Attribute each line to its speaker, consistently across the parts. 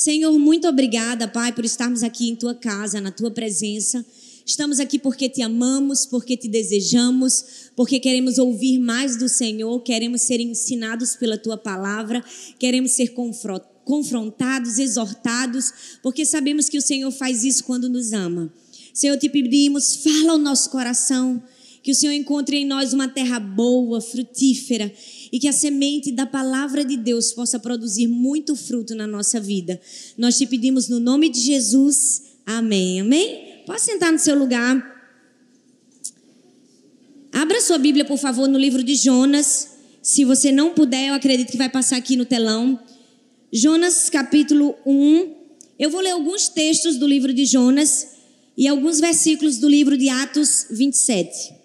Speaker 1: Senhor, muito obrigada, Pai, por estarmos aqui em tua casa, na tua presença. Estamos aqui porque te amamos, porque te desejamos, porque queremos ouvir mais do Senhor, queremos ser ensinados pela tua palavra, queremos ser confrontados, exortados, porque sabemos que o Senhor faz isso quando nos ama. Senhor, te pedimos, fala ao nosso coração, que o Senhor encontre em nós uma terra boa, frutífera e que a semente da palavra de Deus possa produzir muito fruto na nossa vida. Nós te pedimos no nome de Jesus. Amém. Amém? Pode sentar no seu lugar. Abra sua Bíblia, por favor, no livro de Jonas. Se você não puder, eu acredito que vai passar aqui no telão. Jonas, capítulo 1. Eu vou ler alguns textos do livro de Jonas e alguns versículos do livro de Atos 27.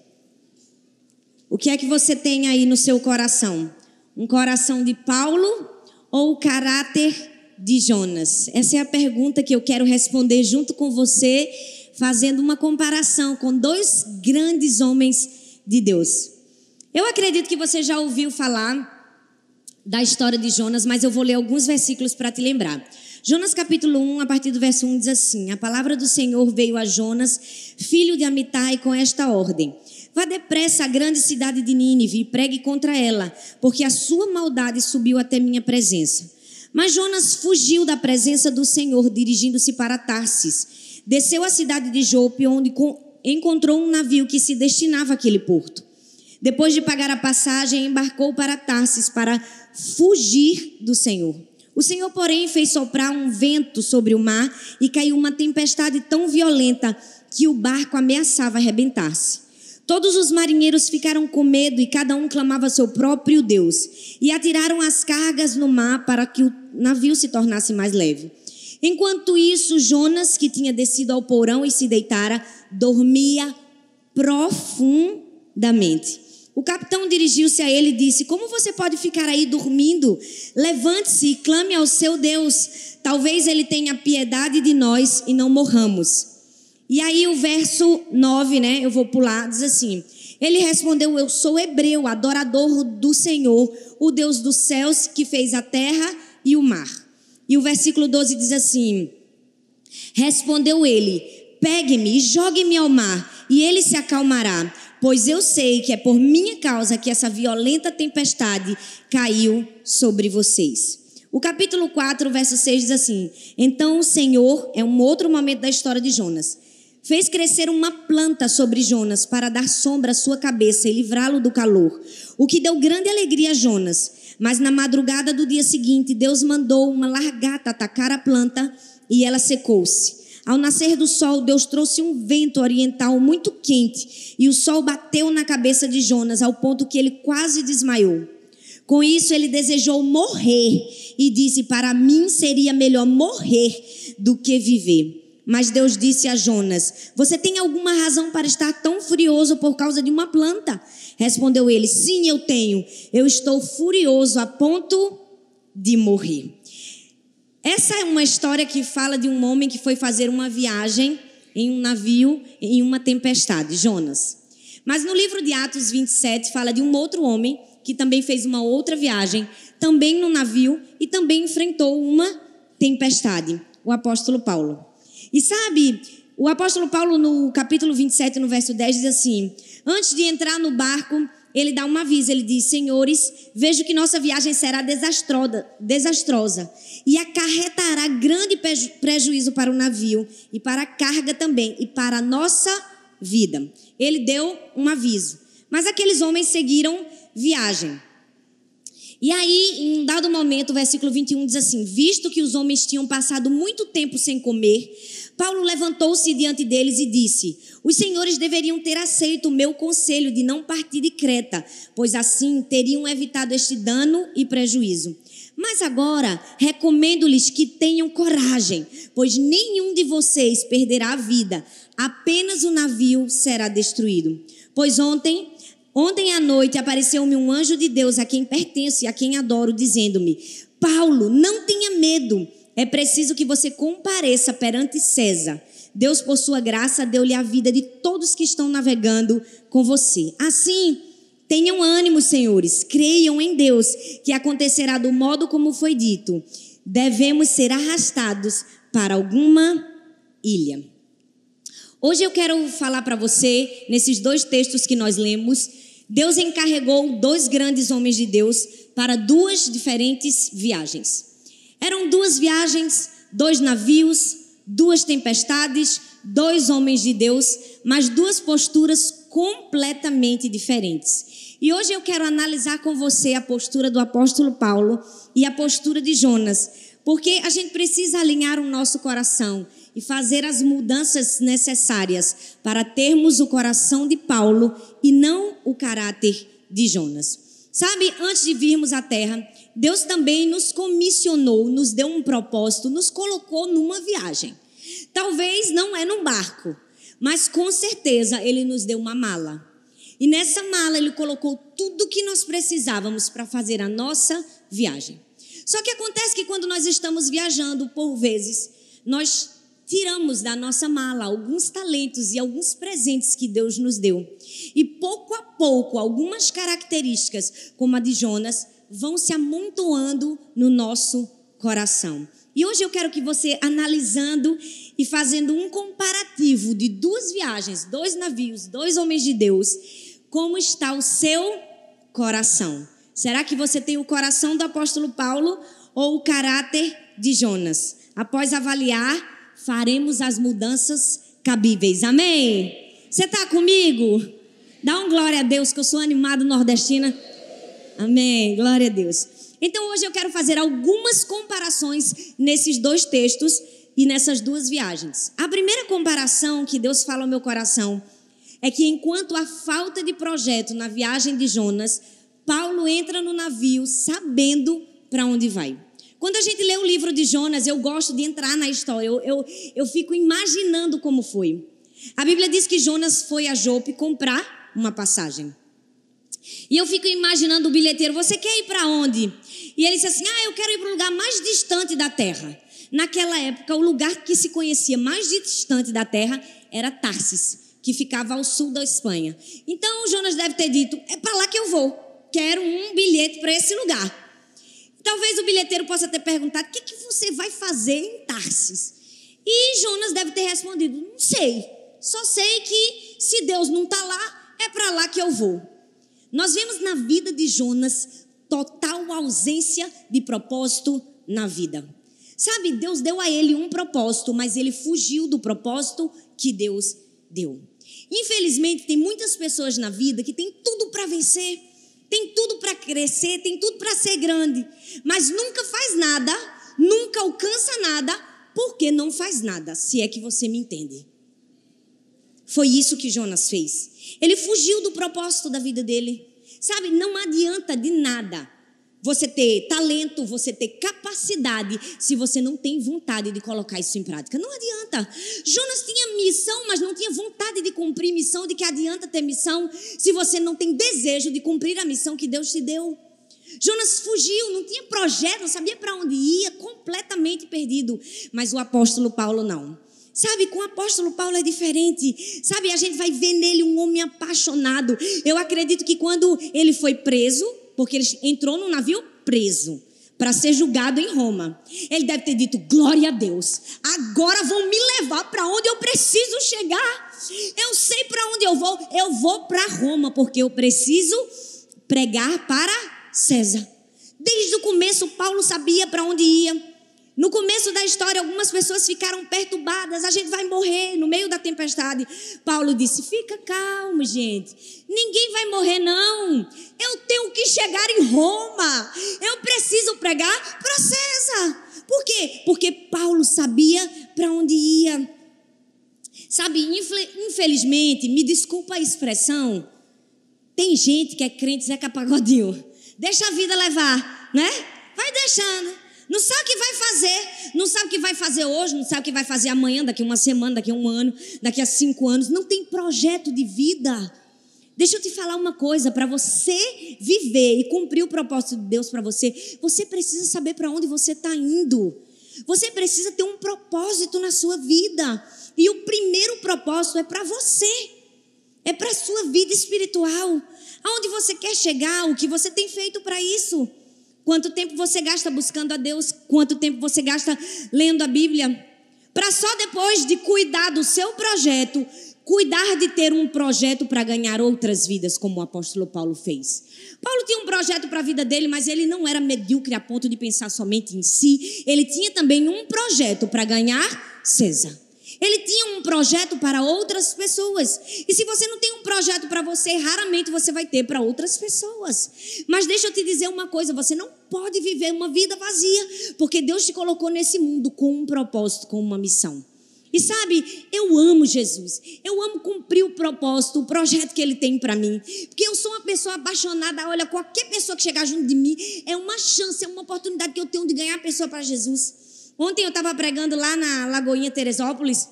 Speaker 1: O que é que você tem aí no seu coração? Um coração de Paulo ou o caráter de Jonas? Essa é a pergunta que eu quero responder junto com você, fazendo uma comparação com dois grandes homens de Deus. Eu acredito que você já ouviu falar da história de Jonas, mas eu vou ler alguns versículos para te lembrar. Jonas capítulo 1, a partir do verso 1 diz assim: A palavra do Senhor veio a Jonas, filho de Amitai, com esta ordem: Vá depressa à grande cidade de Nínive e pregue contra ela, porque a sua maldade subiu até minha presença. Mas Jonas fugiu da presença do Senhor, dirigindo-se para Tarsis. Desceu à cidade de Jope, onde encontrou um navio que se destinava àquele porto. Depois de pagar a passagem, embarcou para Tarsis para fugir do Senhor. O Senhor, porém, fez soprar um vento sobre o mar e caiu uma tempestade tão violenta que o barco ameaçava arrebentar-se. Todos os marinheiros ficaram com medo e cada um clamava seu próprio Deus. E atiraram as cargas no mar para que o navio se tornasse mais leve. Enquanto isso, Jonas, que tinha descido ao porão e se deitara, dormia profundamente. O capitão dirigiu-se a ele e disse: Como você pode ficar aí dormindo? Levante-se e clame ao seu Deus. Talvez ele tenha piedade de nós e não morramos. E aí o verso 9, né? Eu vou pular, diz assim: Ele respondeu: Eu sou hebreu, adorador do Senhor, o Deus dos céus que fez a terra e o mar. E o versículo 12 diz assim: Respondeu ele: Pegue-me e jogue-me ao mar, e ele se acalmará, pois eu sei que é por minha causa que essa violenta tempestade caiu sobre vocês. O capítulo 4, verso 6 diz assim: Então o Senhor, é um outro momento da história de Jonas fez crescer uma planta sobre Jonas para dar sombra à sua cabeça e livrá-lo do calor, o que deu grande alegria a Jonas. Mas na madrugada do dia seguinte, Deus mandou uma largata atacar a planta e ela secou-se. Ao nascer do sol, Deus trouxe um vento oriental muito quente e o sol bateu na cabeça de Jonas ao ponto que ele quase desmaiou. Com isso, ele desejou morrer e disse: Para mim seria melhor morrer do que viver. Mas Deus disse a Jonas: Você tem alguma razão para estar tão furioso por causa de uma planta? Respondeu ele: Sim, eu tenho. Eu estou furioso a ponto de morrer. Essa é uma história que fala de um homem que foi fazer uma viagem em um navio em uma tempestade, Jonas. Mas no livro de Atos 27 fala de um outro homem que também fez uma outra viagem, também no navio e também enfrentou uma tempestade, o apóstolo Paulo. E sabe, o apóstolo Paulo, no capítulo 27, no verso 10, diz assim: Antes de entrar no barco, ele dá uma aviso. Ele diz: Senhores, vejo que nossa viagem será desastrosa e acarretará grande prejuízo para o navio e para a carga também e para a nossa vida. Ele deu um aviso. Mas aqueles homens seguiram viagem. E aí, em um dado momento, o versículo 21 diz assim: Visto que os homens tinham passado muito tempo sem comer, Paulo levantou-se diante deles e disse: Os senhores deveriam ter aceito o meu conselho de não partir de Creta, pois assim teriam evitado este dano e prejuízo. Mas agora recomendo-lhes que tenham coragem, pois nenhum de vocês perderá a vida, apenas o navio será destruído. Pois ontem, ontem à noite apareceu-me um anjo de Deus a quem pertenço e a quem adoro, dizendo-me: Paulo, não tenha medo é preciso que você compareça perante César. Deus, por sua graça, deu-lhe a vida de todos que estão navegando com você. Assim, tenham ânimo, senhores, creiam em Deus, que acontecerá do modo como foi dito. devemos ser arrastados para alguma ilha. Hoje eu quero falar para você, nesses dois textos que nós lemos, Deus encarregou dois grandes homens de Deus para duas diferentes viagens. Eram duas viagens, dois navios, duas tempestades, dois homens de Deus, mas duas posturas completamente diferentes. E hoje eu quero analisar com você a postura do apóstolo Paulo e a postura de Jonas, porque a gente precisa alinhar o nosso coração e fazer as mudanças necessárias para termos o coração de Paulo e não o caráter de Jonas. Sabe, antes de virmos à terra, Deus também nos comissionou, nos deu um propósito, nos colocou numa viagem. Talvez não é num barco, mas com certeza ele nos deu uma mala. E nessa mala ele colocou tudo que nós precisávamos para fazer a nossa viagem. Só que acontece que quando nós estamos viajando, por vezes, nós tiramos da nossa mala alguns talentos e alguns presentes que Deus nos deu. E pouco a pouco, algumas características, como a de Jonas, vão se amontoando no nosso coração. E hoje eu quero que você, analisando e fazendo um comparativo de duas viagens, dois navios, dois homens de Deus, como está o seu coração? Será que você tem o coração do apóstolo Paulo ou o caráter de Jonas? Após avaliar, faremos as mudanças cabíveis. Amém? Você está comigo? Dá um glória a Deus, que eu sou animado nordestina. Amém. Glória a Deus. Então hoje eu quero fazer algumas comparações nesses dois textos e nessas duas viagens. A primeira comparação que Deus fala ao meu coração é que enquanto a falta de projeto na viagem de Jonas, Paulo entra no navio sabendo para onde vai. Quando a gente lê o livro de Jonas, eu gosto de entrar na história, eu, eu, eu fico imaginando como foi. A Bíblia diz que Jonas foi a Jope comprar uma passagem. E eu fico imaginando o bilheteiro, você quer ir para onde? E ele disse assim: Ah, eu quero ir para o lugar mais distante da terra. Naquela época, o lugar que se conhecia mais distante da terra era Tarsis, que ficava ao sul da Espanha. Então Jonas deve ter dito: É para lá que eu vou. Quero um bilhete para esse lugar. Talvez o bilheteiro possa ter perguntado: o que, que você vai fazer em Tarsis? E Jonas deve ter respondido: não sei. Só sei que se Deus não está lá, é para lá que eu vou. Nós vemos na vida de Jonas total ausência de propósito na vida. Sabe, Deus deu a ele um propósito, mas ele fugiu do propósito que Deus deu. Infelizmente, tem muitas pessoas na vida que têm tudo para vencer tem tudo para crescer, tem tudo para ser grande, mas nunca faz nada, nunca alcança nada, porque não faz nada, se é que você me entende. Foi isso que Jonas fez. Ele fugiu do propósito da vida dele. Sabe, não adianta de nada você ter talento, você ter capacidade, se você não tem vontade de colocar isso em prática. Não adianta. Jonas tinha missão, mas não tinha vontade de cumprir missão. De que adianta ter missão se você não tem desejo de cumprir a missão que Deus te deu? Jonas fugiu, não tinha projeto, não sabia para onde ia, completamente perdido. Mas o apóstolo Paulo não. Sabe, com o apóstolo Paulo é diferente. Sabe, a gente vai ver nele um homem apaixonado. Eu acredito que quando ele foi preso, porque ele entrou no navio preso para ser julgado em Roma. Ele deve ter dito: glória a Deus, agora vão me levar para onde eu preciso chegar. Eu sei para onde eu vou, eu vou para Roma, porque eu preciso pregar para César. Desde o começo, Paulo sabia para onde ia. No começo da história, algumas pessoas ficaram perturbadas. A gente vai morrer no meio da tempestade. Paulo disse: Fica calmo, gente. Ninguém vai morrer, não. Eu tenho que chegar em Roma. Eu preciso pregar para César. Por quê? Porque Paulo sabia para onde ia. Sabe, infelizmente, me desculpa a expressão, tem gente que é crente Zeca Pagodinho. Deixa a vida levar, né? Vai deixando. Não sabe o que vai fazer, não sabe o que vai fazer hoje, não sabe o que vai fazer amanhã, daqui a uma semana, daqui a um ano, daqui a cinco anos. Não tem projeto de vida. Deixa eu te falar uma coisa: para você viver e cumprir o propósito de Deus para você, você precisa saber para onde você está indo. Você precisa ter um propósito na sua vida. E o primeiro propósito é para você, é para a sua vida espiritual. Aonde você quer chegar, o que você tem feito para isso. Quanto tempo você gasta buscando a Deus? Quanto tempo você gasta lendo a Bíblia? Para só depois de cuidar do seu projeto, cuidar de ter um projeto para ganhar outras vidas, como o apóstolo Paulo fez. Paulo tinha um projeto para a vida dele, mas ele não era medíocre a ponto de pensar somente em si. Ele tinha também um projeto para ganhar César. Ele tinha um projeto para outras pessoas. E se você não tem um projeto para você, raramente você vai ter para outras pessoas. Mas deixa eu te dizer uma coisa: você não pode viver uma vida vazia, porque Deus te colocou nesse mundo com um propósito, com uma missão. E sabe, eu amo Jesus. Eu amo cumprir o propósito, o projeto que ele tem para mim. Porque eu sou uma pessoa apaixonada. Olha, qualquer pessoa que chegar junto de mim é uma chance, é uma oportunidade que eu tenho de ganhar a pessoa para Jesus. Ontem eu estava pregando lá na Lagoinha Teresópolis.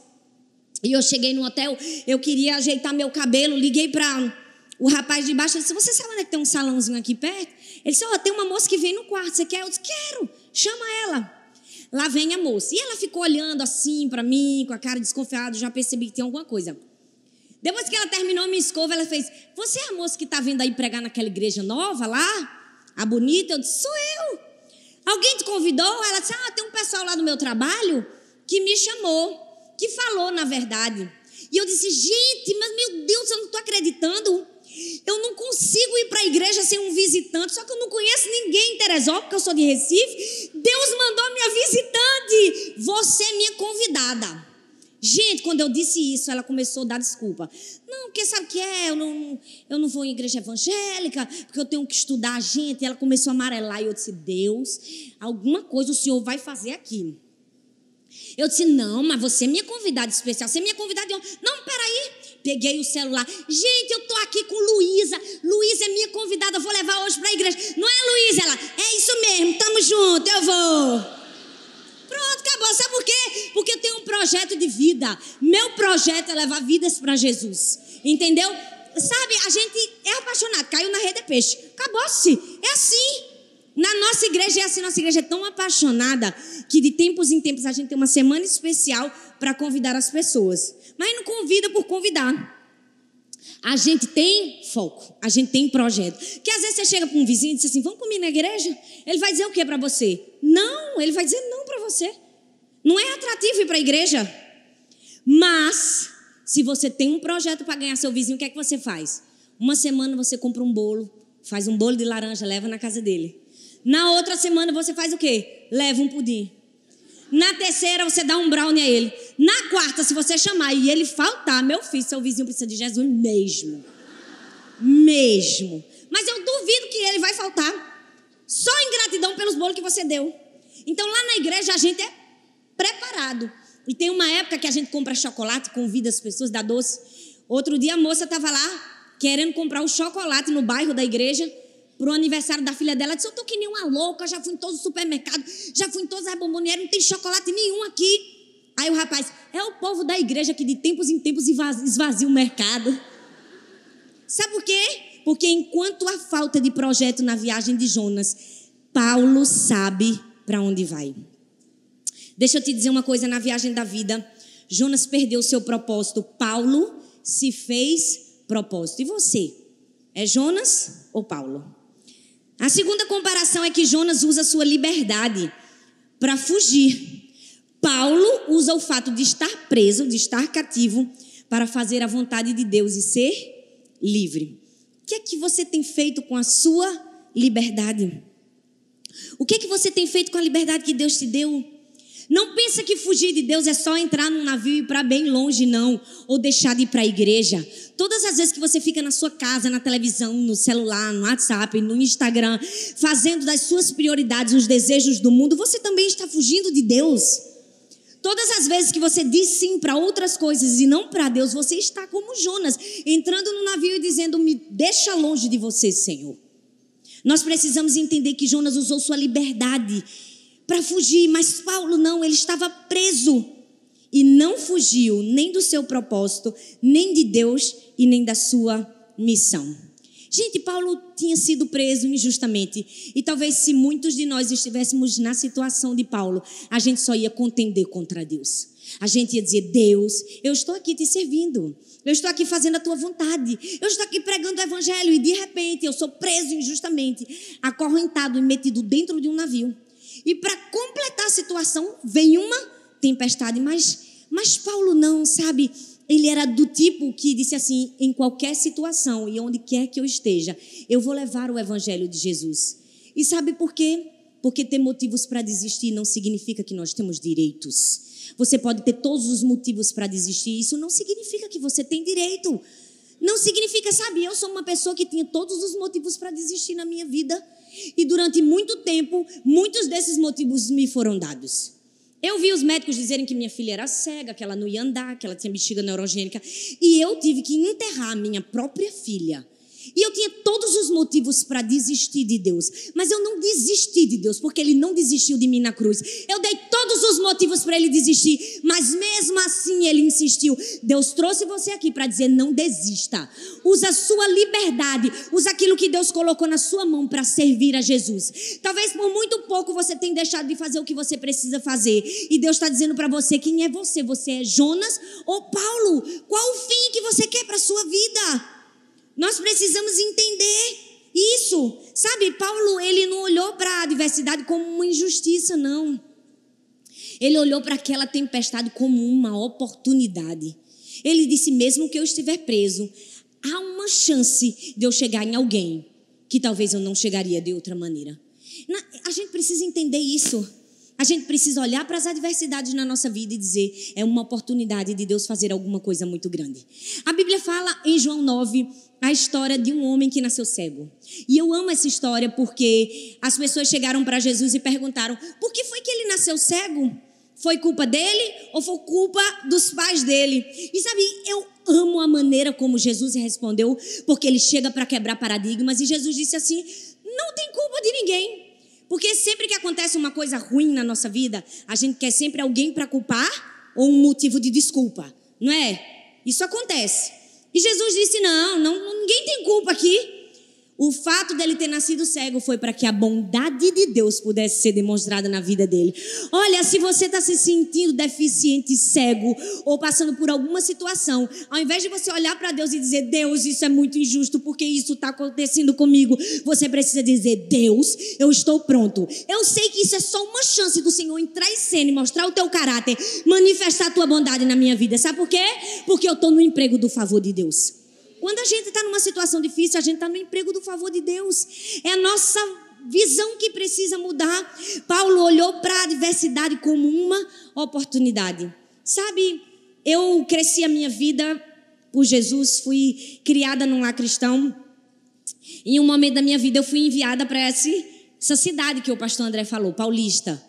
Speaker 1: E eu cheguei no hotel, eu queria ajeitar meu cabelo, liguei para o rapaz de baixo, ele disse, você sabe onde é que tem um salãozinho aqui perto? Ele disse, ó, oh, tem uma moça que vem no quarto, você quer? Eu disse, quero, chama ela. Lá vem a moça. E ela ficou olhando assim para mim, com a cara desconfiada, já percebi que tem alguma coisa. Depois que ela terminou minha escova, ela fez, você é a moça que está vindo aí pregar naquela igreja nova lá? A bonita? Eu disse, sou eu. Alguém te convidou? Ela disse, ah, tem um pessoal lá do meu trabalho que me chamou que falou, na verdade. E eu disse, gente, mas meu Deus, eu não estou acreditando. Eu não consigo ir para a igreja sem um visitante, só que eu não conheço ninguém em Teresópolis, porque eu sou de Recife. Deus mandou minha visitante. Você é minha convidada. Gente, quando eu disse isso, ela começou a dar desculpa. Não, porque sabe o que é? Eu não, eu não vou em igreja evangélica, porque eu tenho que estudar a gente. E ela começou a amarelar. E eu disse: Deus, alguma coisa o Senhor vai fazer aqui. Eu disse: Não, mas você é minha convidada especial. Você é minha convidada de honra. Não, peraí. Peguei o celular. Gente, eu tô aqui com Luísa. Luísa é minha convidada. Eu vou levar hoje para a igreja. Não é, Luísa? Ela, é isso mesmo. Tamo junto. Eu vou. Pronto, acabou. Sabe por quê? Porque eu tenho um projeto de vida. Meu projeto é levar vidas para Jesus. Entendeu? Sabe, a gente é apaixonado. Caiu na rede de peixe. Acabou-se. É assim. Na nossa igreja é assim, nossa igreja é tão apaixonada que de tempos em tempos a gente tem uma semana especial para convidar as pessoas. Mas não convida por convidar. A gente tem foco, a gente tem projeto. Que às vezes você chega para um vizinho e diz assim: Vamos comigo na igreja? Ele vai dizer o que para você? Não, ele vai dizer não para você. Não é atrativo ir para a igreja. Mas, se você tem um projeto para ganhar seu vizinho, o que é que você faz? Uma semana você compra um bolo, faz um bolo de laranja, leva na casa dele. Na outra semana você faz o quê? Leva um pudim. Na terceira você dá um brownie a ele. Na quarta, se você chamar e ele faltar, meu filho, seu vizinho precisa de Jesus mesmo. Mesmo. Mas eu duvido que ele vai faltar. Só em gratidão pelos bolos que você deu. Então lá na igreja a gente é preparado. E tem uma época que a gente compra chocolate, convida as pessoas, dá doce. Outro dia a moça estava lá querendo comprar o chocolate no bairro da igreja pro aniversário da filha dela. Disse: Eu tô que nem uma louca, já fui em todos os supermercados, já fui em todas as bombonieiras, não tem chocolate nenhum aqui. Aí o rapaz, é o povo da igreja que de tempos em tempos esvazia o mercado. Sabe por quê? Porque enquanto há falta de projeto na viagem de Jonas, Paulo sabe para onde vai. Deixa eu te dizer uma coisa: na viagem da vida, Jonas perdeu o seu propósito, Paulo se fez propósito. E você? É Jonas ou Paulo? A segunda comparação é que Jonas usa sua liberdade para fugir. Paulo usa o fato de estar preso, de estar cativo, para fazer a vontade de Deus e ser livre. O que é que você tem feito com a sua liberdade? O que é que você tem feito com a liberdade que Deus te deu? Não pensa que fugir de Deus é só entrar num navio e ir para bem longe, não. Ou deixar de ir para a igreja. Todas as vezes que você fica na sua casa, na televisão, no celular, no WhatsApp, no Instagram, fazendo das suas prioridades os desejos do mundo, você também está fugindo de Deus. Todas as vezes que você diz sim para outras coisas e não para Deus, você está como Jonas, entrando no navio e dizendo: Me deixa longe de você, Senhor. Nós precisamos entender que Jonas usou sua liberdade para fugir, mas Paulo não, ele estava preso e não fugiu nem do seu propósito, nem de Deus e nem da sua missão. Gente, Paulo tinha sido preso injustamente. E talvez se muitos de nós estivéssemos na situação de Paulo, a gente só ia contender contra Deus. A gente ia dizer: Deus, eu estou aqui te servindo. Eu estou aqui fazendo a tua vontade. Eu estou aqui pregando o evangelho e de repente eu sou preso injustamente, acorrentado e metido dentro de um navio. E para completar a situação, vem uma tempestade. Mas, mas Paulo não, sabe? Ele era do tipo que disse assim: em qualquer situação e onde quer que eu esteja, eu vou levar o evangelho de Jesus. E sabe por quê? Porque ter motivos para desistir não significa que nós temos direitos. Você pode ter todos os motivos para desistir, isso não significa que você tem direito. Não significa, sabe, eu sou uma pessoa que tinha todos os motivos para desistir na minha vida. E durante muito tempo, muitos desses motivos me foram dados. Eu vi os médicos dizerem que minha filha era cega, que ela não ia andar, que ela tinha bexiga neurogênica. E eu tive que enterrar minha própria filha e eu tinha todos os motivos para desistir de Deus. Mas eu não desisti de Deus, porque Ele não desistiu de mim na cruz. Eu dei todos os motivos para Ele desistir, mas mesmo assim Ele insistiu. Deus trouxe você aqui para dizer: não desista. Usa a sua liberdade, usa aquilo que Deus colocou na sua mão para servir a Jesus. Talvez por muito pouco você tenha deixado de fazer o que você precisa fazer. E Deus está dizendo para você: quem é você? Você é Jonas ou Paulo? Qual o fim que você quer para sua vida? Nós precisamos entender isso. Sabe, Paulo, ele não olhou para a adversidade como uma injustiça, não. Ele olhou para aquela tempestade como uma oportunidade. Ele disse: mesmo que eu estiver preso, há uma chance de eu chegar em alguém que talvez eu não chegaria de outra maneira. A gente precisa entender isso. A gente precisa olhar para as adversidades na nossa vida e dizer: é uma oportunidade de Deus fazer alguma coisa muito grande. A Bíblia fala em João 9 a história de um homem que nasceu cego. E eu amo essa história porque as pessoas chegaram para Jesus e perguntaram: por que foi que ele nasceu cego? Foi culpa dele ou foi culpa dos pais dele? E sabe, eu amo a maneira como Jesus respondeu, porque ele chega para quebrar paradigmas e Jesus disse assim: não tem culpa de ninguém. Porque sempre que acontece uma coisa ruim na nossa vida, a gente quer sempre alguém para culpar ou um motivo de desculpa, não é? Isso acontece. E Jesus disse: não, não ninguém tem culpa aqui. O fato dele ter nascido cego foi para que a bondade de Deus pudesse ser demonstrada na vida dele. Olha, se você está se sentindo deficiente, cego, ou passando por alguma situação, ao invés de você olhar para Deus e dizer, Deus, isso é muito injusto, porque isso está acontecendo comigo, você precisa dizer, Deus, eu estou pronto. Eu sei que isso é só uma chance do Senhor entrar em cena e mostrar o teu caráter, manifestar a tua bondade na minha vida. Sabe por quê? Porque eu estou no emprego do favor de Deus. Quando a gente está numa situação difícil, a gente está no emprego do favor de Deus. É a nossa visão que precisa mudar. Paulo olhou para a adversidade como uma oportunidade. Sabe, eu cresci a minha vida por Jesus, fui criada num lar cristão. Em um momento da minha vida eu fui enviada para essa cidade que o pastor André falou, Paulista.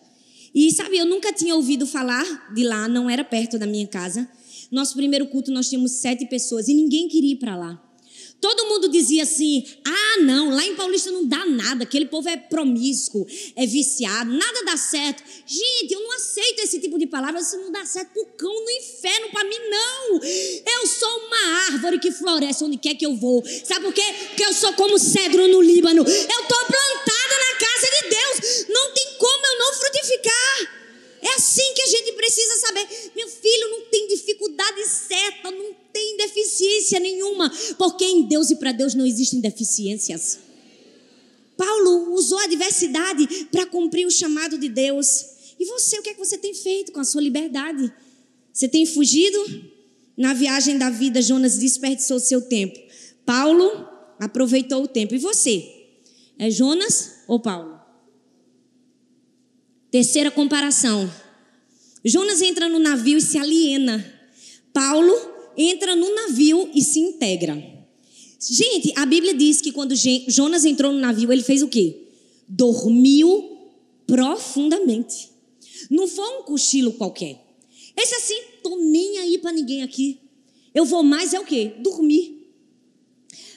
Speaker 1: E sabe, eu nunca tinha ouvido falar de lá, não era perto da minha casa. Nosso primeiro culto nós tínhamos sete pessoas e ninguém queria ir para lá. Todo mundo dizia assim: ah, não, lá em Paulista não dá nada, aquele povo é promíscuo, é viciado, nada dá certo. Gente, eu não aceito esse tipo de palavra, isso não dá certo pro cão no inferno, para mim não. Eu sou uma árvore que floresce onde quer que eu vou. Sabe por quê? Porque eu sou como cedro no Líbano. Eu tô plantada na casa de Deus, não tem como eu não frutificar. É assim que a gente precisa saber. Meu filho não tem dificuldade certa, não tem deficiência nenhuma, porque em Deus e para Deus não existem deficiências. Paulo usou a diversidade para cumprir o chamado de Deus. E você, o que é que você tem feito com a sua liberdade? Você tem fugido? Na viagem da vida, Jonas desperdiçou seu tempo. Paulo aproveitou o tempo. E você? É Jonas ou Paulo? Terceira comparação. Jonas entra no navio e se aliena. Paulo entra no navio e se integra. Gente, a Bíblia diz que quando Jonas entrou no navio, ele fez o quê? Dormiu profundamente. Não foi um cochilo qualquer. Esse assim, tô nem aí para ninguém aqui. Eu vou mais é o quê? Dormir.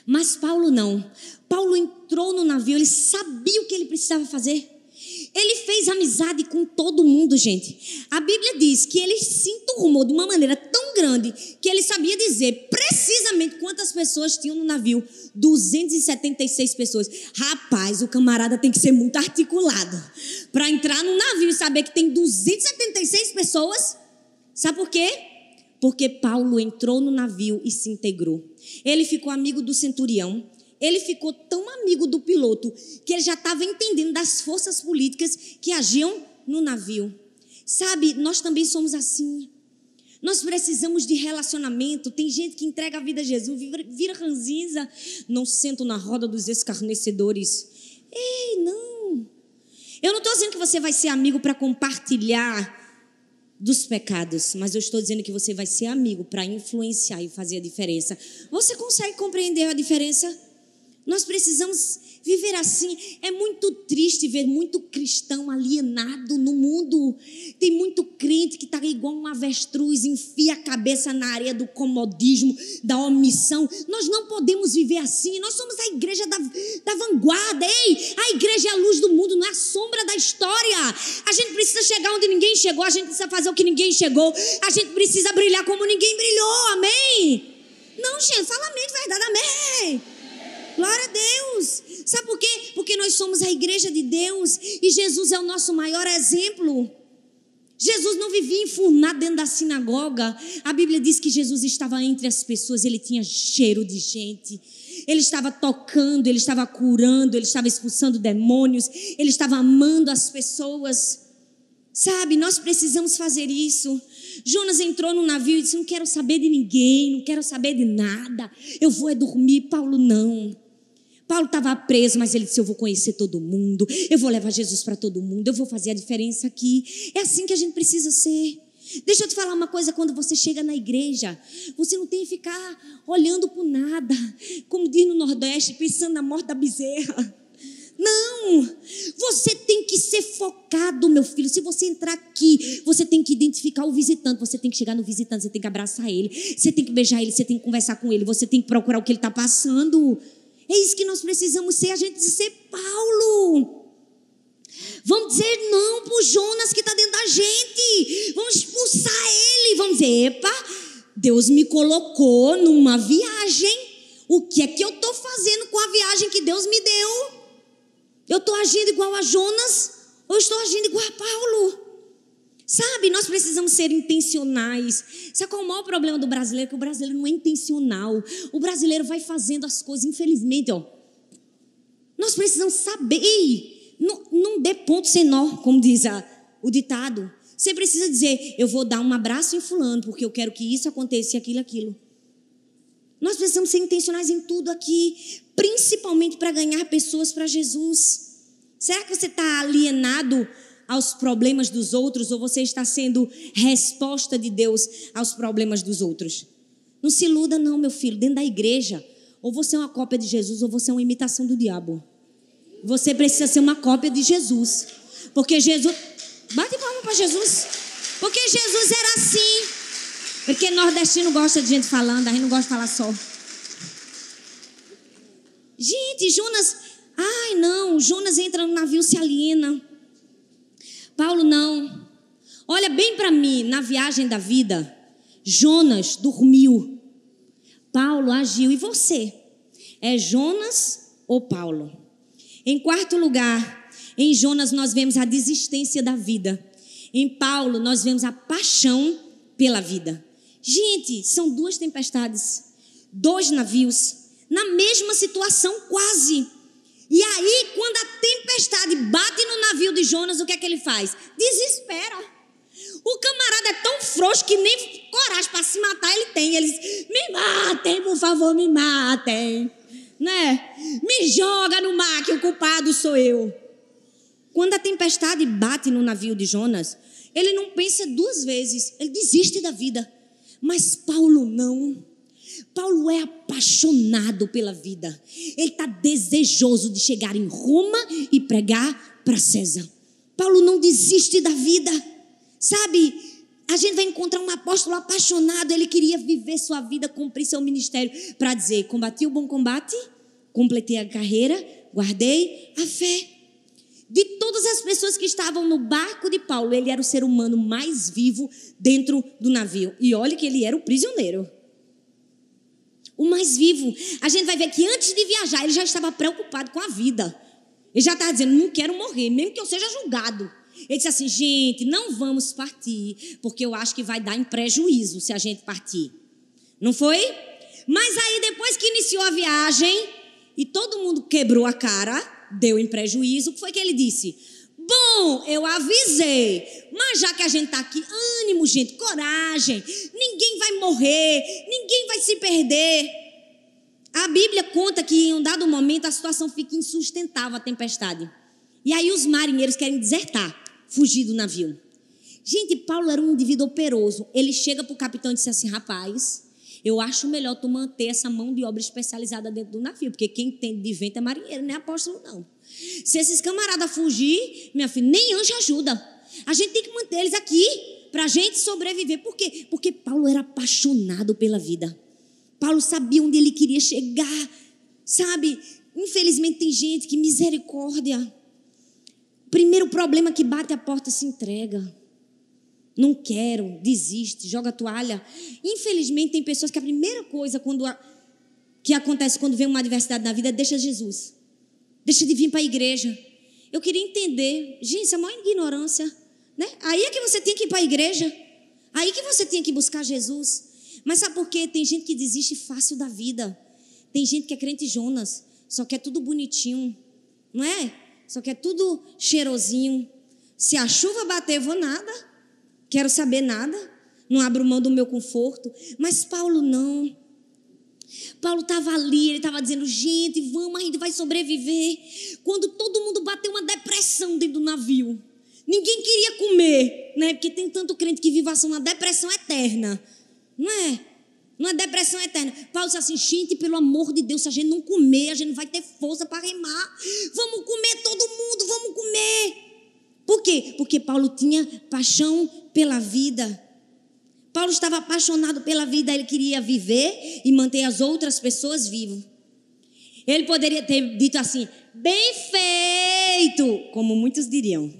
Speaker 1: Mas Paulo não. Paulo entrou no navio, ele sabia o que ele precisava fazer. Ele fez amizade com todo mundo, gente. A Bíblia diz que ele se enturmou de uma maneira tão grande que ele sabia dizer precisamente quantas pessoas tinham no navio. 276 pessoas. Rapaz, o camarada tem que ser muito articulado para entrar no navio e saber que tem 276 pessoas. Sabe por quê? Porque Paulo entrou no navio e se integrou. Ele ficou amigo do centurião. Ele ficou tão amigo do piloto que ele já estava entendendo das forças políticas que agiam no navio. Sabe, nós também somos assim. Nós precisamos de relacionamento. Tem gente que entrega a vida a Jesus, vira ranzinza, não sento na roda dos escarnecedores. Ei, não. Eu não estou dizendo que você vai ser amigo para compartilhar dos pecados, mas eu estou dizendo que você vai ser amigo para influenciar e fazer a diferença. Você consegue compreender a diferença? Nós precisamos viver assim. É muito triste ver muito cristão alienado no mundo. Tem muito crente que está igual um avestruz, enfia a cabeça na areia do comodismo, da omissão. Nós não podemos viver assim. Nós somos a igreja da, da vanguarda. Ei, a igreja é a luz do mundo, não é a sombra da história. A gente precisa chegar onde ninguém chegou, a gente precisa fazer o que ninguém chegou, a gente precisa brilhar como ninguém brilhou. Amém? Não, gente, fala amém de verdade, amém. Glória a Deus. Sabe por quê? Porque nós somos a igreja de Deus e Jesus é o nosso maior exemplo. Jesus não vivia enfurnado dentro da sinagoga. A Bíblia diz que Jesus estava entre as pessoas, ele tinha cheiro de gente. Ele estava tocando, ele estava curando, ele estava expulsando demônios, ele estava amando as pessoas. Sabe, nós precisamos fazer isso. Jonas entrou no navio e disse: Não quero saber de ninguém, não quero saber de nada, eu vou é dormir. Paulo, não. Paulo estava preso, mas ele disse: Eu vou conhecer todo mundo, eu vou levar Jesus para todo mundo, eu vou fazer a diferença aqui. É assim que a gente precisa ser. Deixa eu te falar uma coisa: quando você chega na igreja, você não tem que ficar olhando para nada, como diz no Nordeste, pensando na morte da bezerra. Não! Você tem que ser focado, meu filho. Se você entrar aqui, você tem que identificar o visitante. Você tem que chegar no visitante, você tem que abraçar ele, você tem que beijar ele, você tem que conversar com ele, você tem que procurar o que ele está passando. É isso que nós precisamos ser, a gente ser Paulo. Vamos dizer não para o Jonas que está dentro da gente. Vamos expulsar ele. Vamos dizer, epa, Deus me colocou numa viagem. O que é que eu estou fazendo com a viagem que Deus me deu? Eu estou agindo igual a Jonas ou estou agindo igual a Paulo? Sabe, nós precisamos ser intencionais. Sabe qual é o maior problema do brasileiro? Que o brasileiro não é intencional. O brasileiro vai fazendo as coisas, infelizmente, ó. Nós precisamos saber. Não, não dê ponto sem nó, como diz a, o ditado. Você precisa dizer, eu vou dar um abraço em fulano, porque eu quero que isso aconteça e aquilo, aquilo. Nós precisamos ser intencionais em tudo aqui, principalmente para ganhar pessoas para Jesus. Será que você está alienado aos problemas dos outros ou você está sendo resposta de Deus aos problemas dos outros? Não se iluda, não, meu filho, dentro da igreja. Ou você é uma cópia de Jesus ou você é uma imitação do diabo. Você precisa ser uma cópia de Jesus. Porque Jesus. Bate palma para Jesus. Porque Jesus era assim. Porque nordestino gosta de gente falando, a gente não gosta de falar só. Gente, Jonas. Ai, não. Jonas entra no navio, se aliena. Paulo não. Olha bem para mim, na viagem da vida, Jonas dormiu. Paulo agiu. E você? É Jonas ou Paulo? Em quarto lugar, em Jonas nós vemos a desistência da vida. Em Paulo nós vemos a paixão pela vida. Gente, são duas tempestades, dois navios, na mesma situação quase. E aí, quando a tempestade bate no navio de Jonas, o que é que ele faz? Desespera. O camarada é tão frouxo que nem coragem para se matar ele tem. Ele diz: Me matem, por favor, me matem. Né? Me joga no mar, que o culpado sou eu. Quando a tempestade bate no navio de Jonas, ele não pensa duas vezes, ele desiste da vida. Mas Paulo não. Paulo é apaixonado pela vida. Ele está desejoso de chegar em Roma e pregar para César. Paulo não desiste da vida. Sabe, a gente vai encontrar um apóstolo apaixonado. Ele queria viver sua vida, cumprir seu ministério para dizer: combati o bom combate, completei a carreira, guardei a fé. De todas as pessoas que estavam no barco de Paulo, ele era o ser humano mais vivo dentro do navio. E olhe que ele era o prisioneiro. O mais vivo. A gente vai ver que antes de viajar, ele já estava preocupado com a vida. Ele já estava dizendo: não quero morrer, mesmo que eu seja julgado. Ele disse assim: gente, não vamos partir, porque eu acho que vai dar em prejuízo se a gente partir. Não foi? Mas aí, depois que iniciou a viagem e todo mundo quebrou a cara, deu em prejuízo, o que foi que ele disse? Bom, eu avisei, mas já que a gente está aqui, ânimo, gente, coragem, ninguém vai morrer, ninguém vai se perder. A Bíblia conta que em um dado momento a situação fica insustentável, a tempestade. E aí os marinheiros querem desertar fugir do navio. Gente, Paulo era um indivíduo operoso. Ele chega para o capitão e disse assim: rapaz, eu acho melhor tu manter essa mão de obra especializada dentro do navio, porque quem entende de vento é marinheiro, não é apóstolo, não. Se esses camaradas fugir, minha filha, nem anjo ajuda. A gente tem que manter eles aqui para a gente sobreviver. Por quê? Porque Paulo era apaixonado pela vida. Paulo sabia onde ele queria chegar, sabe? Infelizmente tem gente que misericórdia Primeiro problema que bate a porta se entrega. Não quero, desiste, joga a toalha. Infelizmente, tem pessoas que a primeira coisa quando a, que acontece quando vem uma adversidade na vida é deixa Jesus. Deixa de vir para a igreja. Eu queria entender. Gente, isso é a maior ignorância. Né? Aí é que você tem que ir para a igreja. Aí que você tem que buscar Jesus. Mas sabe por quê? Tem gente que desiste fácil da vida. Tem gente que é crente Jonas. Só quer tudo bonitinho. Não é? só que é tudo cheirosinho. Se a chuva bater, vou nada, quero saber nada, não abro mão do meu conforto. Mas Paulo não. Paulo estava ali, ele estava dizendo: gente, vamos, a gente vai sobreviver. Quando todo mundo bateu uma depressão dentro do navio, ninguém queria comer, né? Porque tem tanto crente que vive assim uma depressão eterna, não é? É depressão eterna. Paulo disse assim: gente, pelo amor de Deus, se a gente não comer, a gente não vai ter força para remar. Vamos comer todo mundo, vamos comer. Por quê? Porque Paulo tinha paixão pela vida. Paulo estava apaixonado pela vida, ele queria viver e manter as outras pessoas vivas. Ele poderia ter dito assim: bem feito, como muitos diriam.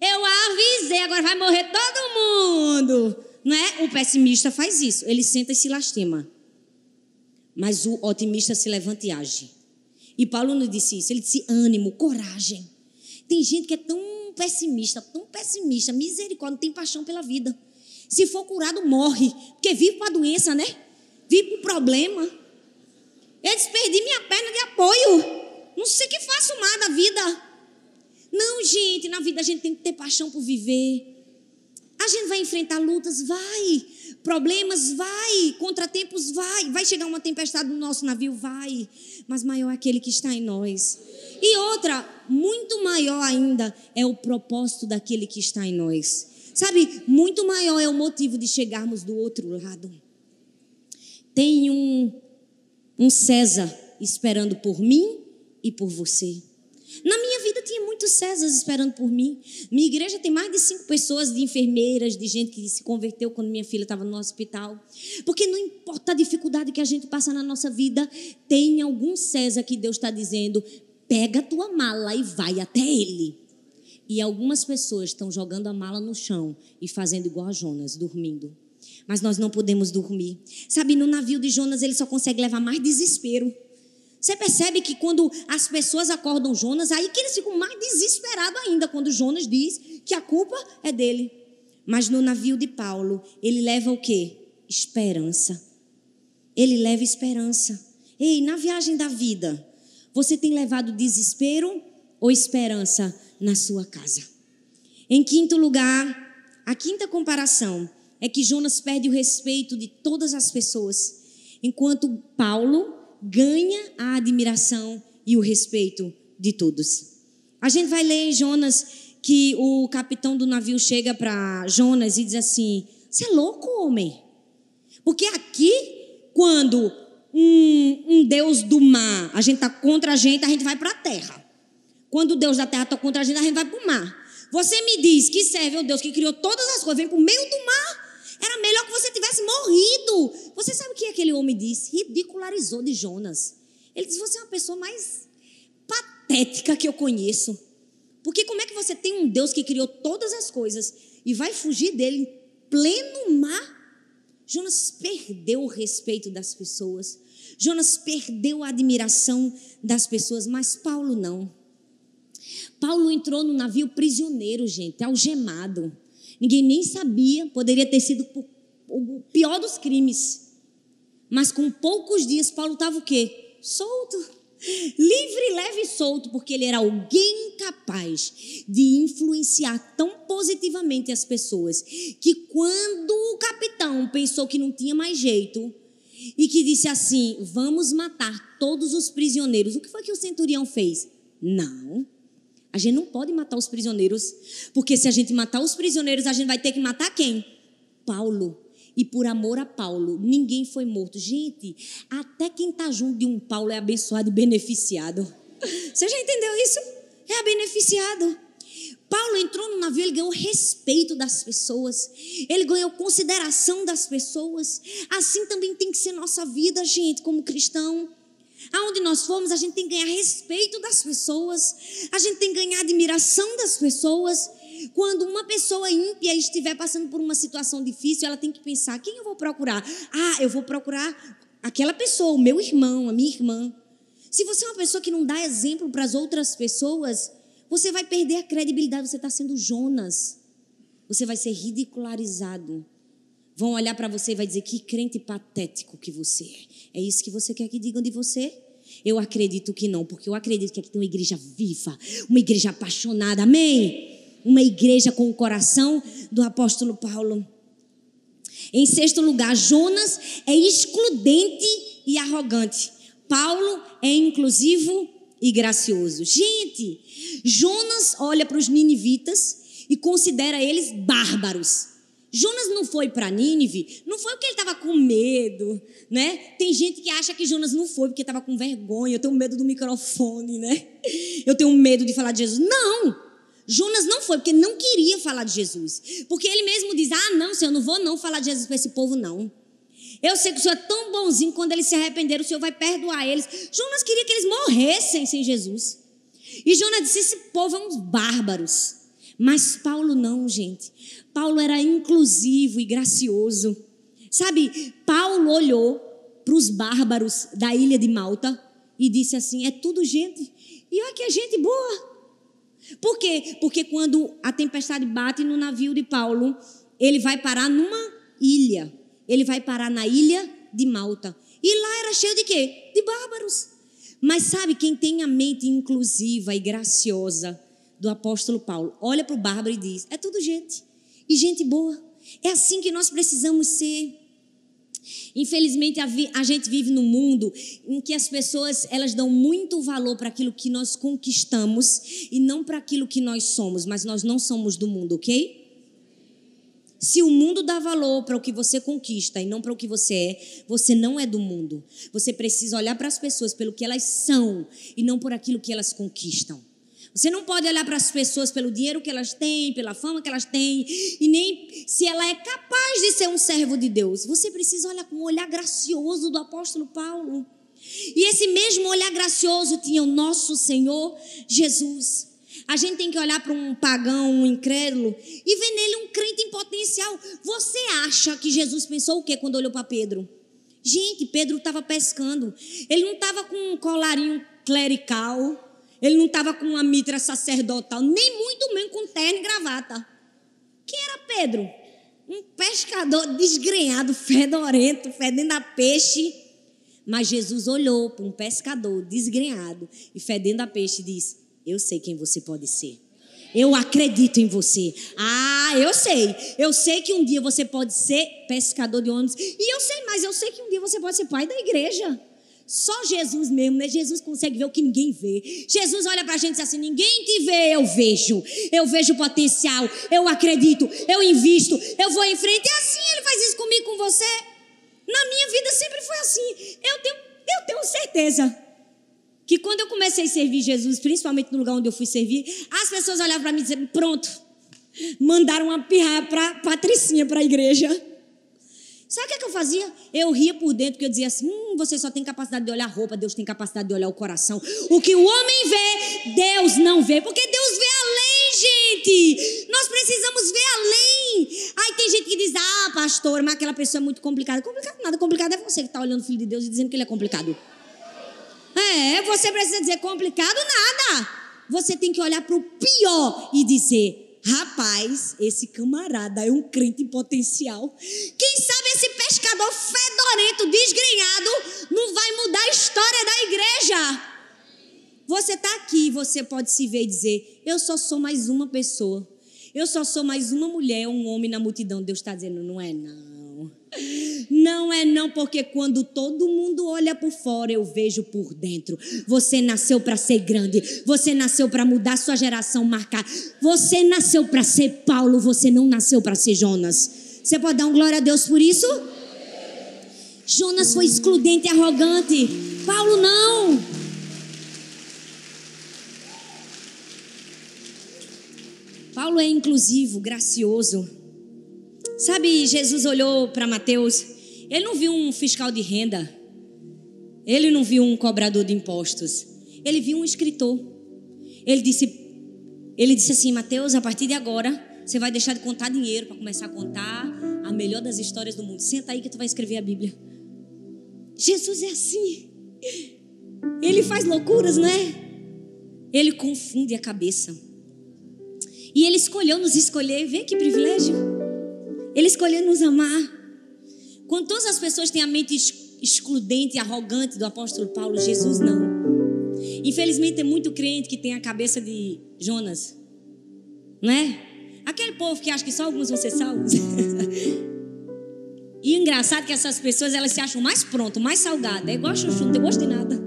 Speaker 1: Eu avisei, agora vai morrer todo mundo. Não é? O pessimista faz isso, ele senta e se lastima. Mas o otimista se levanta e age. E Paulo não disse isso, ele disse ânimo, coragem. Tem gente que é tão pessimista, tão pessimista, misericórdia, não tem paixão pela vida. Se for curado, morre, porque vive para a doença, né? Vive para o problema. Eu desperdi minha perna de apoio. Não sei o que faço mais da vida. Não, gente, na vida a gente tem que ter paixão por viver. A gente vai enfrentar lutas? Vai. Problemas? Vai. Contratempos? Vai. Vai chegar uma tempestade no nosso navio? Vai. Mas maior é aquele que está em nós. E outra, muito maior ainda, é o propósito daquele que está em nós. Sabe, muito maior é o motivo de chegarmos do outro lado. Tem um, um César esperando por mim e por você. Na minha vida tinha muitos Césares esperando por mim. Minha igreja tem mais de cinco pessoas, de enfermeiras, de gente que se converteu quando minha filha estava no hospital. Porque não importa a dificuldade que a gente passa na nossa vida, tem algum César que Deus está dizendo: pega a tua mala e vai até ele. E algumas pessoas estão jogando a mala no chão e fazendo igual a Jonas, dormindo. Mas nós não podemos dormir. Sabe, no navio de Jonas ele só consegue levar mais desespero. Você percebe que quando as pessoas acordam Jonas, aí que eles ficam mais desesperados ainda quando Jonas diz que a culpa é dele. Mas no navio de Paulo, ele leva o quê? Esperança. Ele leva esperança. Ei, na viagem da vida, você tem levado desespero ou esperança na sua casa? Em quinto lugar, a quinta comparação é que Jonas perde o respeito de todas as pessoas, enquanto Paulo ganha a admiração e o respeito de todos. A gente vai ler em Jonas que o capitão do navio chega para Jonas e diz assim: Você é louco, homem? Porque aqui, quando um, um Deus do mar, a gente está contra a gente, a gente vai para a terra. Quando o Deus da terra está contra a gente, a gente vai para o mar. Você me diz que serve o Deus que criou todas as coisas, vem para o meio do mar era melhor que você tivesse morrido. Você sabe o que aquele homem disse? Ridicularizou de Jonas. Ele disse: Você é uma pessoa mais patética que eu conheço. Porque como é que você tem um Deus que criou todas as coisas e vai fugir dele em pleno mar? Jonas perdeu o respeito das pessoas. Jonas perdeu a admiração das pessoas, mas Paulo não. Paulo entrou no navio prisioneiro, gente, algemado. Ninguém nem sabia, poderia ter sido o pior dos crimes. Mas com poucos dias, Paulo estava o quê? Solto. Livre, leve e solto, porque ele era alguém capaz de influenciar tão positivamente as pessoas que quando o capitão pensou que não tinha mais jeito e que disse assim: Vamos matar todos os prisioneiros, o que foi que o centurião fez? Não. A gente não pode matar os prisioneiros, porque se a gente matar os prisioneiros, a gente vai ter que matar quem? Paulo. E por amor a Paulo, ninguém foi morto. Gente, até quem está junto de um Paulo é abençoado e beneficiado. Você já entendeu isso? É beneficiado. Paulo entrou no navio, ele ganhou respeito das pessoas, ele ganhou consideração das pessoas. Assim também tem que ser nossa vida, gente, como cristão. Aonde nós formos, a gente tem que ganhar respeito das pessoas, a gente tem que ganhar admiração das pessoas. Quando uma pessoa ímpia estiver passando por uma situação difícil, ela tem que pensar: quem eu vou procurar? Ah, eu vou procurar aquela pessoa, o meu irmão, a minha irmã. Se você é uma pessoa que não dá exemplo para as outras pessoas, você vai perder a credibilidade, você está sendo Jonas. Você vai ser ridicularizado. Vão olhar para você e vai dizer que crente patético que você é. É isso que você quer que digam de você? Eu acredito que não, porque eu acredito que aqui tem uma igreja viva, uma igreja apaixonada, amém? Uma igreja com o coração do apóstolo Paulo. Em sexto lugar, Jonas é excludente e arrogante. Paulo é inclusivo e gracioso. Gente, Jonas olha para os ninivitas e considera eles bárbaros. Jonas não foi para Nínive, não foi porque ele estava com medo, né? Tem gente que acha que Jonas não foi porque estava com vergonha, eu tenho medo do microfone, né? Eu tenho medo de falar de Jesus. Não! Jonas não foi porque não queria falar de Jesus. Porque ele mesmo diz: Ah, não, Senhor, eu não vou não falar de Jesus para esse povo, não. Eu sei que o Senhor é tão bonzinho, quando eles se arrependeram, o Senhor vai perdoar eles. Jonas queria que eles morressem sem Jesus. E Jonas disse: Esse povo é uns bárbaros. Mas Paulo não, gente. Paulo era inclusivo e gracioso. Sabe, Paulo olhou para os bárbaros da ilha de Malta e disse assim: é tudo gente. E olha que é gente boa. Por quê? Porque quando a tempestade bate no navio de Paulo, ele vai parar numa ilha. Ele vai parar na ilha de Malta. E lá era cheio de quê? De bárbaros. Mas sabe quem tem a mente inclusiva e graciosa do apóstolo Paulo? Olha para o bárbaro e diz: é tudo gente e gente boa. É assim que nós precisamos ser. Infelizmente a, gente vive num mundo em que as pessoas elas dão muito valor para aquilo que nós conquistamos e não para aquilo que nós somos, mas nós não somos do mundo, ok? Se o mundo dá valor para o que você conquista e não para o que você é, você não é do mundo. Você precisa olhar para as pessoas pelo que elas são e não por aquilo que elas conquistam. Você não pode olhar para as pessoas pelo dinheiro que elas têm, pela fama que elas têm, e nem se ela é capaz de ser um servo de Deus. Você precisa olhar com o olhar gracioso do apóstolo Paulo. E esse mesmo olhar gracioso tinha o nosso Senhor Jesus. A gente tem que olhar para um pagão, um incrédulo, e ver nele um crente em potencial. Você acha que Jesus pensou o que quando olhou para Pedro? Gente, Pedro estava pescando. Ele não estava com um colarinho clerical. Ele não estava com uma mitra sacerdotal, nem muito menos com terno e gravata. Quem era Pedro? Um pescador desgrenhado, fedorento, fedendo a peixe. Mas Jesus olhou para um pescador desgrenhado e fedendo a peixe e disse: Eu sei quem você pode ser. Eu acredito em você. Ah, eu sei. Eu sei que um dia você pode ser pescador de ônibus. E eu sei mais, eu sei que um dia você pode ser pai da igreja. Só Jesus mesmo, né? Jesus consegue ver o que ninguém vê. Jesus olha pra gente e diz assim: ninguém te vê, eu vejo. Eu vejo potencial, eu acredito, eu invisto, eu vou em frente. E assim ele faz isso comigo, com você. Na minha vida sempre foi assim. Eu tenho, eu tenho certeza que quando eu comecei a servir Jesus, principalmente no lugar onde eu fui servir, as pessoas olhavam para mim e diziam: pronto, mandaram uma pirra para Patricinha para a igreja. Sabe o que, é que eu fazia? Eu ria por dentro, porque eu dizia assim: hum, você só tem capacidade de olhar a roupa, Deus tem capacidade de olhar o coração. O que o homem vê, Deus não vê, porque Deus vê gente. Nós precisamos ver além. Aí tem gente que diz: ah, pastor, mas aquela pessoa é muito complicada. Complicado nada, complicado é você que está olhando o filho de Deus e dizendo que ele é complicado. É, você precisa dizer complicado nada. Você tem que olhar para o pior e dizer: rapaz, esse camarada é um crente em potencial. Quem sabe esse pescador fedorento, desgrenhado, não vai mudar a história da igreja. Você está aqui, você pode se ver e dizer: Eu só sou mais uma pessoa. Eu só sou mais uma mulher, um homem na multidão. Deus está dizendo: Não é não. Não é não, porque quando todo mundo olha por fora, eu vejo por dentro. Você nasceu para ser grande. Você nasceu para mudar sua geração, marcar. Você nasceu para ser Paulo. Você não nasceu para ser Jonas. Você pode dar um glória a Deus por isso? Jonas foi excludente e arrogante. Paulo não. Paulo é inclusivo, gracioso. Sabe, Jesus olhou para Mateus, ele não viu um fiscal de renda, ele não viu um cobrador de impostos, ele viu um escritor. Ele disse, ele disse assim, Mateus, a partir de agora, você vai deixar de contar dinheiro para começar a contar a melhor das histórias do mundo. Senta aí que tu vai escrever a Bíblia. Jesus é assim. Ele faz loucuras, não é? Ele confunde a cabeça. E Ele escolheu nos escolher. Vê que privilégio. Ele escolheu nos amar. Quando todas as pessoas têm a mente excludente e arrogante do apóstolo Paulo, Jesus não. Infelizmente tem muito crente que tem a cabeça de Jonas. Não é? Aquele povo que acha que só alguns vão ser salvos. e engraçado que essas pessoas elas se acham mais pronto, mais salgada. É igual chuchu, não tem gosto de nada.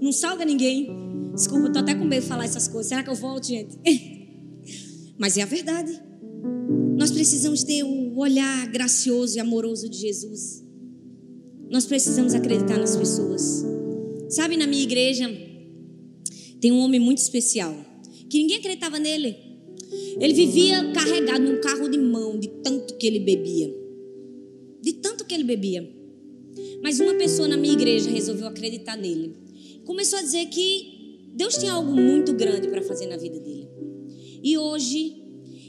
Speaker 1: Não salga ninguém. Desculpa, eu tô até com medo de falar essas coisas. Será que eu volto, gente? Mas é a verdade. Nós precisamos ter o olhar gracioso e amoroso de Jesus. Nós precisamos acreditar nas pessoas. Sabe, na minha igreja tem um homem muito especial que ninguém acreditava nele. Ele vivia carregado num carro de mão de tanto que ele bebia. De tanto que ele bebia. Mas uma pessoa na minha igreja resolveu acreditar nele. Começou a dizer que Deus tinha algo muito grande para fazer na vida dele. E hoje,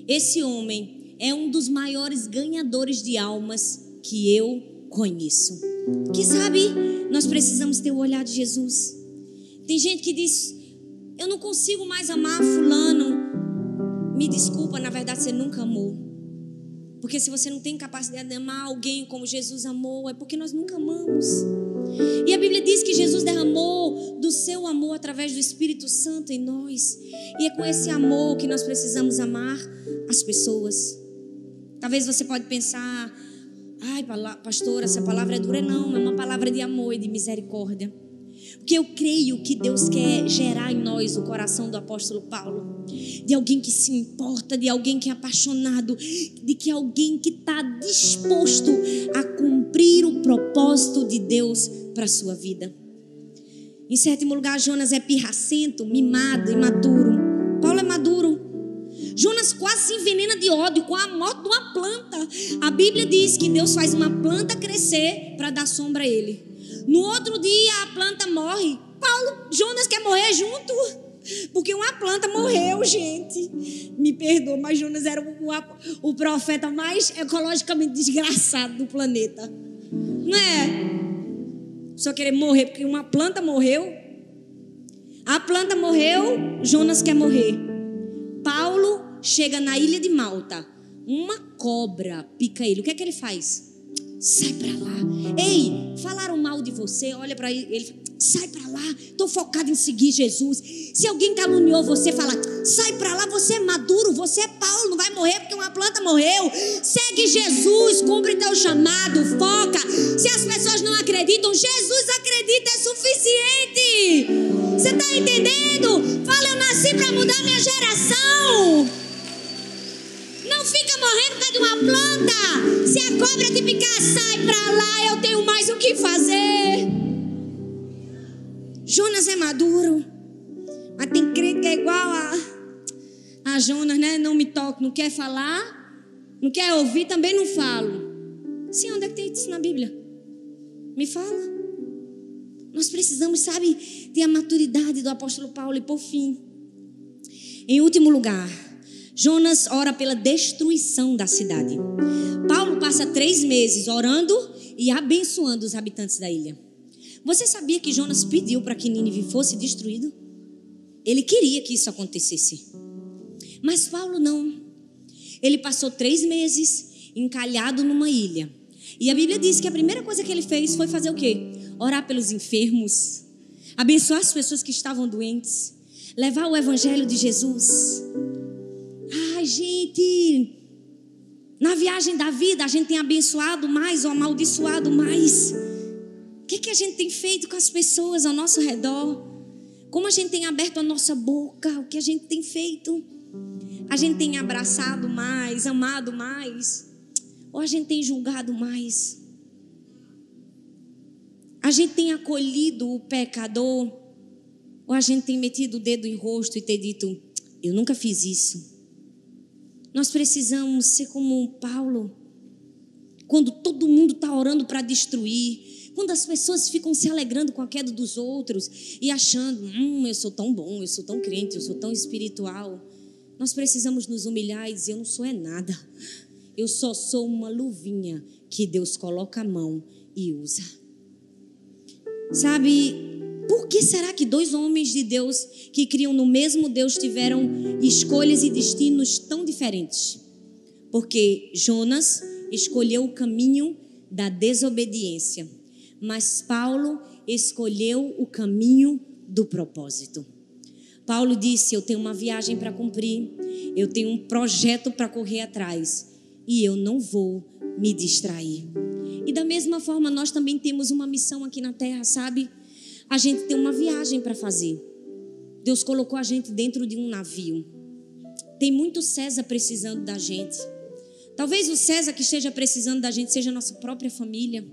Speaker 1: esse homem é um dos maiores ganhadores de almas que eu conheço. Que sabe, nós precisamos ter o olhar de Jesus. Tem gente que diz: Eu não consigo mais amar Fulano. Me desculpa, na verdade você nunca amou. Porque se você não tem capacidade de amar alguém como Jesus amou, é porque nós nunca amamos. E a Bíblia diz que Jesus derramou do seu amor através do Espírito Santo em nós. E é com esse amor que nós precisamos amar as pessoas. Talvez você pode pensar, ai, pastor, essa palavra é dura. Não, é uma palavra de amor e de misericórdia. Porque eu creio que Deus quer gerar em nós o coração do apóstolo Paulo, de alguém que se importa, de alguém que é apaixonado, de que alguém que está disposto a cumprir o propósito de Deus para a sua vida. Em sétimo lugar, Jonas é pirracento, mimado, imaturo. Paulo é maduro. Jonas quase se envenena de ódio com a morte de uma planta. A Bíblia diz que Deus faz uma planta crescer para dar sombra a ele. No outro dia a planta morre. Paulo, Jonas quer morrer junto. Porque uma planta morreu, gente. Me perdoa, mas Jonas era o, o profeta mais ecologicamente desgraçado do planeta. Não é? Só querer morrer porque uma planta morreu. A planta morreu, Jonas quer morrer. Paulo chega na ilha de Malta. Uma cobra pica ele. O que é que ele faz? Sai para lá. Ei, falaram mal de você, olha para ele, sai para lá. Estou focado em seguir Jesus. Se alguém caluniou você, fala, sai para lá, você é maduro, você é Paulo, não vai morrer porque uma planta morreu. Segue Jesus, cumpre teu chamado, foca. Se as pessoas não acreditam, Jesus acredita, é suficiente. Você está entendendo? Fala, eu nasci para mudar minha geração. Não fica morrendo por causa de uma planta. Se a cobra te picar, sai pra lá. Eu tenho mais o que fazer. Jonas é maduro. Mas tem crente que é igual a, a Jonas, né? Não me toca, não quer falar. Não quer ouvir, também não falo. Sim, onde é que tem isso na Bíblia? Me fala. Nós precisamos, sabe, ter a maturidade do apóstolo Paulo. E por fim, em último lugar, Jonas ora pela destruição da cidade. Paulo passa três meses orando e abençoando os habitantes da ilha. Você sabia que Jonas pediu para que Nínive fosse destruído? Ele queria que isso acontecesse. Mas Paulo não. Ele passou três meses encalhado numa ilha. E a Bíblia diz que a primeira coisa que ele fez foi fazer o quê? Orar pelos enfermos, abençoar as pessoas que estavam doentes, levar o evangelho de Jesus. Ai, gente, na viagem da vida a gente tem abençoado mais ou amaldiçoado mais. O que, que a gente tem feito com as pessoas ao nosso redor? Como a gente tem aberto a nossa boca? O que a gente tem feito? A gente tem abraçado mais, amado mais? Ou a gente tem julgado mais? A gente tem acolhido o pecador? Ou a gente tem metido o dedo em rosto e ter dito: Eu nunca fiz isso? Nós precisamos ser como Paulo, quando todo mundo está orando para destruir, quando as pessoas ficam se alegrando com a queda dos outros e achando: Hum, eu sou tão bom, eu sou tão crente, eu sou tão espiritual. Nós precisamos nos humilhar e dizer: Eu não sou é nada. Eu só sou uma luvinha que Deus coloca a mão e usa. Sabe, por que será que dois homens de Deus que criam no mesmo Deus tiveram escolhas e destinos tão diferentes? Porque Jonas escolheu o caminho da desobediência, mas Paulo escolheu o caminho do propósito. Paulo disse: Eu tenho uma viagem para cumprir, eu tenho um projeto para correr atrás e eu não vou me distrair. E da mesma forma, nós também temos uma missão aqui na terra, sabe? A gente tem uma viagem para fazer. Deus colocou a gente dentro de um navio. Tem muito César precisando da gente. Talvez o César que esteja precisando da gente seja a nossa própria família,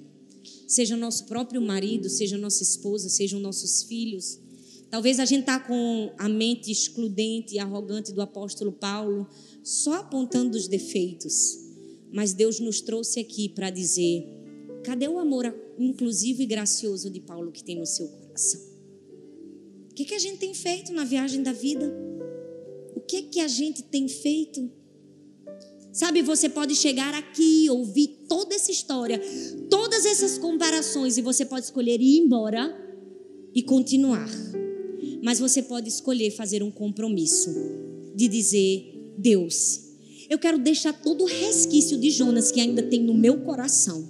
Speaker 1: seja nosso próprio marido, seja nossa esposa, sejam nossos filhos. Talvez a gente está com a mente excludente e arrogante do apóstolo Paulo, só apontando os defeitos. Mas Deus nos trouxe aqui para dizer: cadê o amor inclusivo e gracioso de Paulo que tem no seu coração? O que, que a gente tem feito na viagem da vida? O que que a gente tem feito? Sabe, você pode chegar aqui, ouvir toda essa história, todas essas comparações, e você pode escolher ir embora e continuar. Mas você pode escolher fazer um compromisso de dizer: Deus, eu quero deixar todo o resquício de Jonas que ainda tem no meu coração.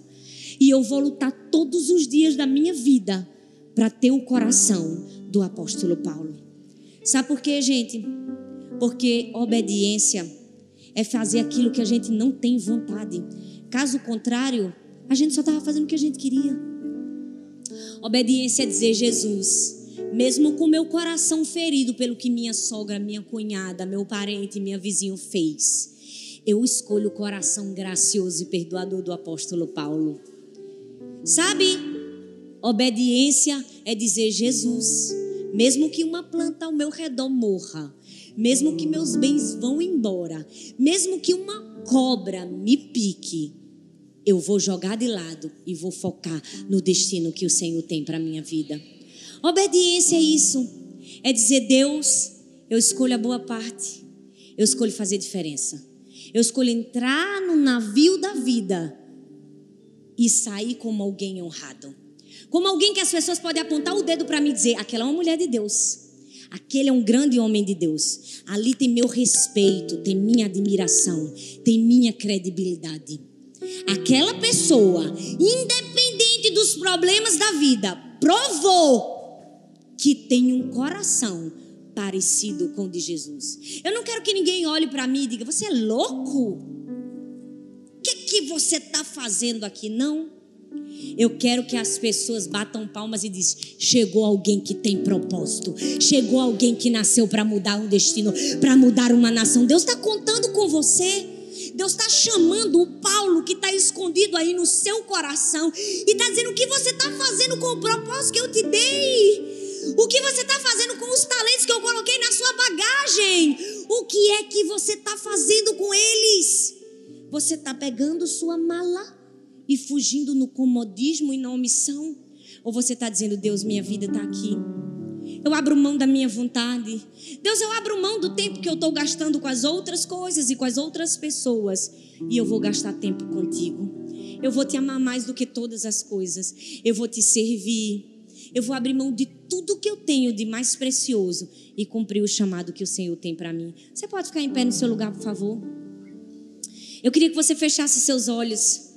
Speaker 1: E eu vou lutar todos os dias da minha vida para ter o coração do apóstolo Paulo. Sabe por quê, gente? Porque obediência é fazer aquilo que a gente não tem vontade. Caso contrário, a gente só estava fazendo o que a gente queria. Obediência é dizer, Jesus, mesmo com meu coração ferido pelo que minha sogra, minha cunhada, meu parente, minha vizinho fez, eu escolho o coração gracioso e perdoador do apóstolo Paulo. Sabe? Obediência é dizer Jesus, mesmo que uma planta ao meu redor morra, mesmo que meus bens vão embora, mesmo que uma cobra me pique, eu vou jogar de lado e vou focar no destino que o Senhor tem para minha vida. Obediência é isso. É dizer, Deus, eu escolho a boa parte. Eu escolho fazer diferença. Eu escolho entrar no navio da vida e sair como alguém honrado. Como alguém que as pessoas podem apontar o dedo para mim e dizer: aquela é uma mulher de Deus. Aquele é um grande homem de Deus. Ali tem meu respeito, tem minha admiração, tem minha credibilidade. Aquela pessoa, independente dos problemas da vida, provou que tem um coração parecido com o de Jesus. Eu não quero que ninguém olhe para mim e diga: Você é louco? O que, que você está fazendo aqui? Não. Eu quero que as pessoas batam palmas e dizem: chegou alguém que tem propósito, chegou alguém que nasceu para mudar um destino, para mudar uma nação. Deus está contando com você. Deus está chamando o Paulo que está escondido aí no seu coração e está dizendo o que você está fazendo com o propósito que eu te dei. O que você está fazendo com os talentos que eu coloquei na sua bagagem? O que é que você está fazendo com eles? Você está pegando sua mala e fugindo no comodismo e na omissão? Ou você está dizendo, Deus, minha vida está aqui. eu abro mão da minha vontade. Deus, eu abro mão do tempo que eu estou gastando com as outras coisas e com as outras pessoas. E eu vou gastar tempo contigo. Eu vou te amar mais do que todas as coisas. Eu vou te servir. Eu vou abrir mão de tudo que eu tenho de mais precioso e cumprir o chamado que o Senhor tem para mim. Você pode ficar em pé no seu lugar, por favor? Eu queria que você fechasse seus olhos.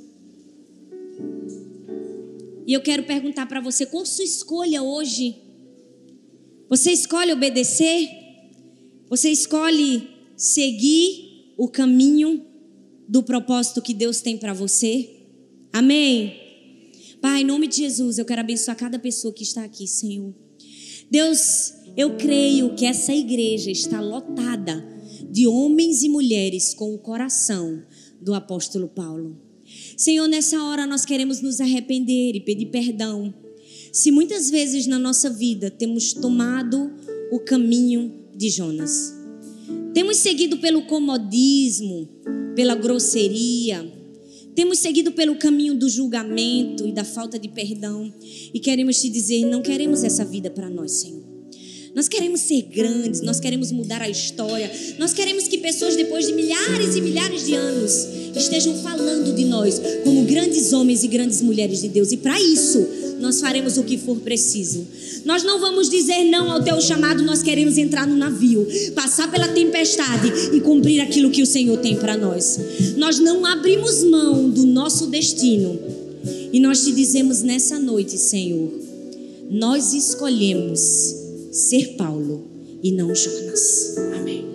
Speaker 1: E eu quero perguntar para você: qual sua escolha hoje? Você escolhe obedecer? Você escolhe seguir o caminho do propósito que Deus tem para você? Amém? Pai, em nome de Jesus, eu quero abençoar cada pessoa que está aqui, Senhor. Deus, eu creio que essa igreja está lotada de homens e mulheres com o coração do apóstolo Paulo. Senhor, nessa hora nós queremos nos arrepender e pedir perdão. Se muitas vezes na nossa vida temos tomado o caminho de Jonas, temos seguido pelo comodismo, pela grosseria, temos seguido pelo caminho do julgamento e da falta de perdão e queremos te dizer: não queremos essa vida para nós, Senhor. Nós queremos ser grandes, nós queremos mudar a história, nós queremos que pessoas, depois de milhares e milhares de anos, estejam falando de nós como grandes homens e grandes mulheres de Deus. E para isso, nós faremos o que for preciso. Nós não vamos dizer não ao teu chamado, nós queremos entrar no navio, passar pela tempestade e cumprir aquilo que o Senhor tem para nós. Nós não abrimos mão do nosso destino. E nós te dizemos nessa noite, Senhor, nós escolhemos ser Paulo e não Jonas. Amém.